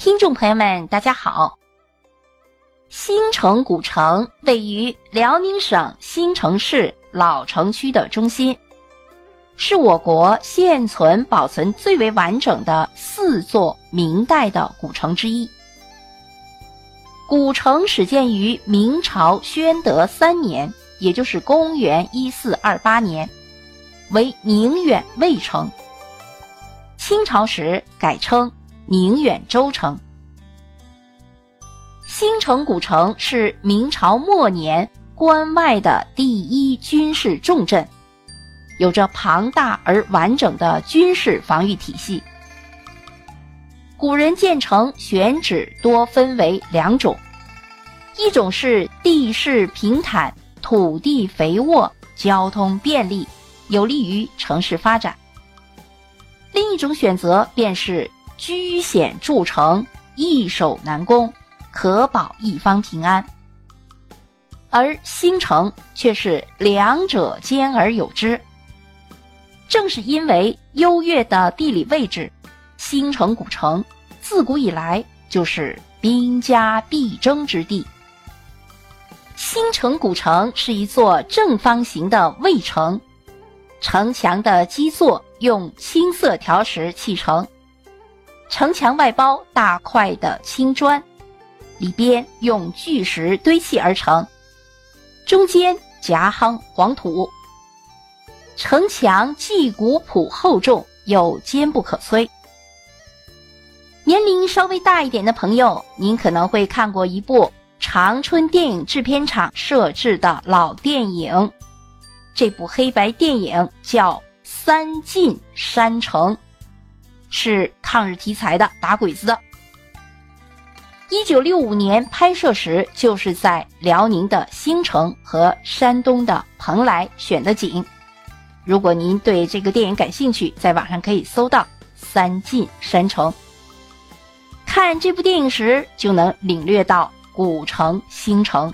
听众朋友们，大家好。新城古城位于辽宁省新城市老城区的中心，是我国现存保存最为完整的四座明代的古城之一。古城始建于明朝宣德三年，也就是公元一四二八年，为宁远卫城。清朝时改称。宁远州城，新城古城是明朝末年关外的第一军事重镇，有着庞大而完整的军事防御体系。古人建成选址多分为两种，一种是地势平坦、土地肥沃、交通便利，有利于城市发展；另一种选择便是。居险筑城，易守难攻，可保一方平安。而新城却是两者兼而有之。正是因为优越的地理位置，新城古城自古以来就是兵家必争之地。新城古城是一座正方形的卫城，城墙的基座用青色条石砌成。城墙外包大块的青砖，里边用巨石堆砌而成，中间夹夯黄土。城墙既古朴厚重，又坚不可摧。年龄稍微大一点的朋友，您可能会看过一部长春电影制片厂摄制的老电影，这部黑白电影叫《三进山城》。是抗日题材的打鬼子的。一九六五年拍摄时，就是在辽宁的兴城和山东的蓬莱选的景。如果您对这个电影感兴趣，在网上可以搜到“三进山城”。看这部电影时，就能领略到古城兴城。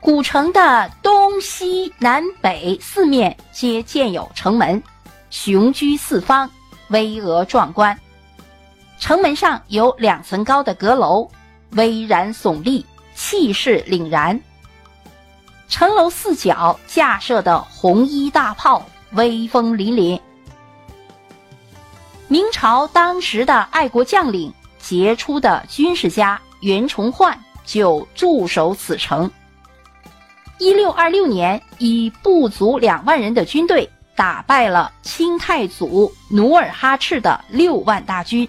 古城的东西南北四面皆建有城门。雄居四方，巍峨壮观。城门上有两层高的阁楼，巍然耸立，气势凛然。城楼四角架设的红衣大炮，威风凛凛。明朝当时的爱国将领、杰出的军事家袁崇焕就驻守此城。一六二六年，以不足两万人的军队。打败了清太祖努尔哈赤的六万大军，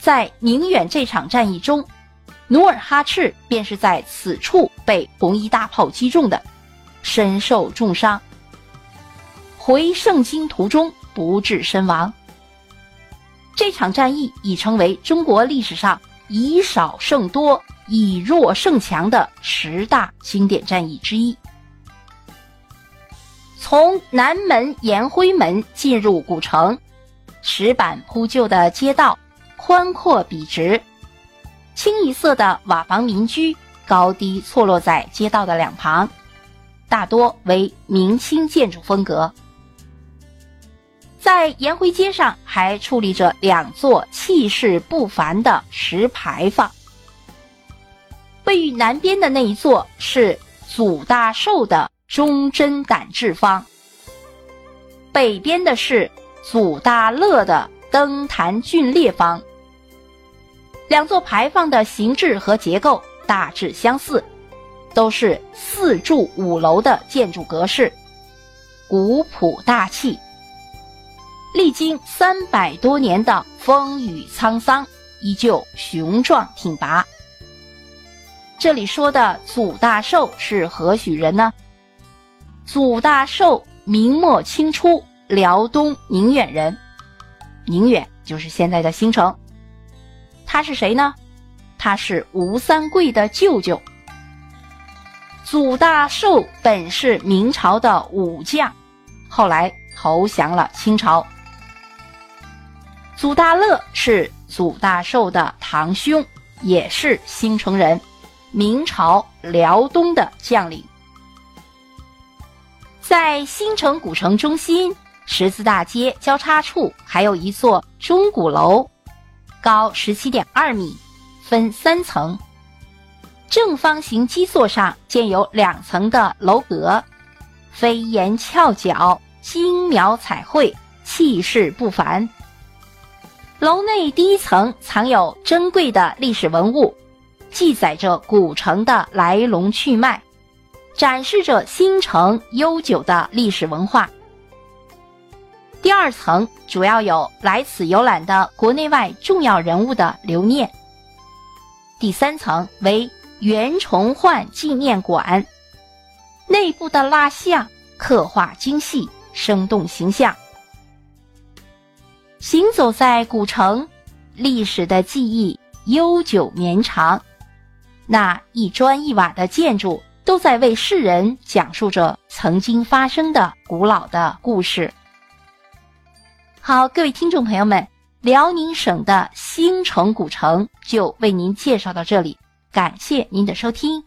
在宁远这场战役中，努尔哈赤便是在此处被红衣大炮击中的，身受重伤。回盛京途中不治身亡。这场战役已成为中国历史上以少胜多、以弱胜强的十大经典战役之一。从南门延辉门进入古城，石板铺就的街道宽阔笔直，清一色的瓦房民居高低错落在街道的两旁，大多为明清建筑风格。在延辉街上还矗立着两座气势不凡的石牌坊，位于南边的那一座是祖大寿的。忠贞胆志方，北边的是祖大乐的登坛峻烈方。两座牌坊的形制和结构大致相似，都是四柱五楼的建筑格式，古朴大气。历经三百多年的风雨沧桑，依旧雄壮挺拔。这里说的祖大寿是何许人呢？祖大寿，明末清初辽东宁远人，宁远就是现在的新城。他是谁呢？他是吴三桂的舅舅。祖大寿本是明朝的武将，后来投降了清朝。祖大乐是祖大寿的堂兄，也是新城人，明朝辽东的将领。在新城古城中心十字大街交叉处，还有一座钟鼓楼，高十七点二米，分三层。正方形基座上建有两层的楼阁，飞檐翘角，精描彩绘，气势不凡。楼内第一层藏有珍贵的历史文物，记载着古城的来龙去脉，展示着新城悠久的历史文化。第二层主要有来此游览的国内外重要人物的留念。第三层为袁崇焕纪念馆，内部的蜡像刻画精细，生动形象。行走在古城，历史的记忆悠久绵长，那一砖一瓦的建筑都在为世人讲述着曾经发生的古老的故事。好，各位听众朋友们，辽宁省的兴城古城就为您介绍到这里，感谢您的收听。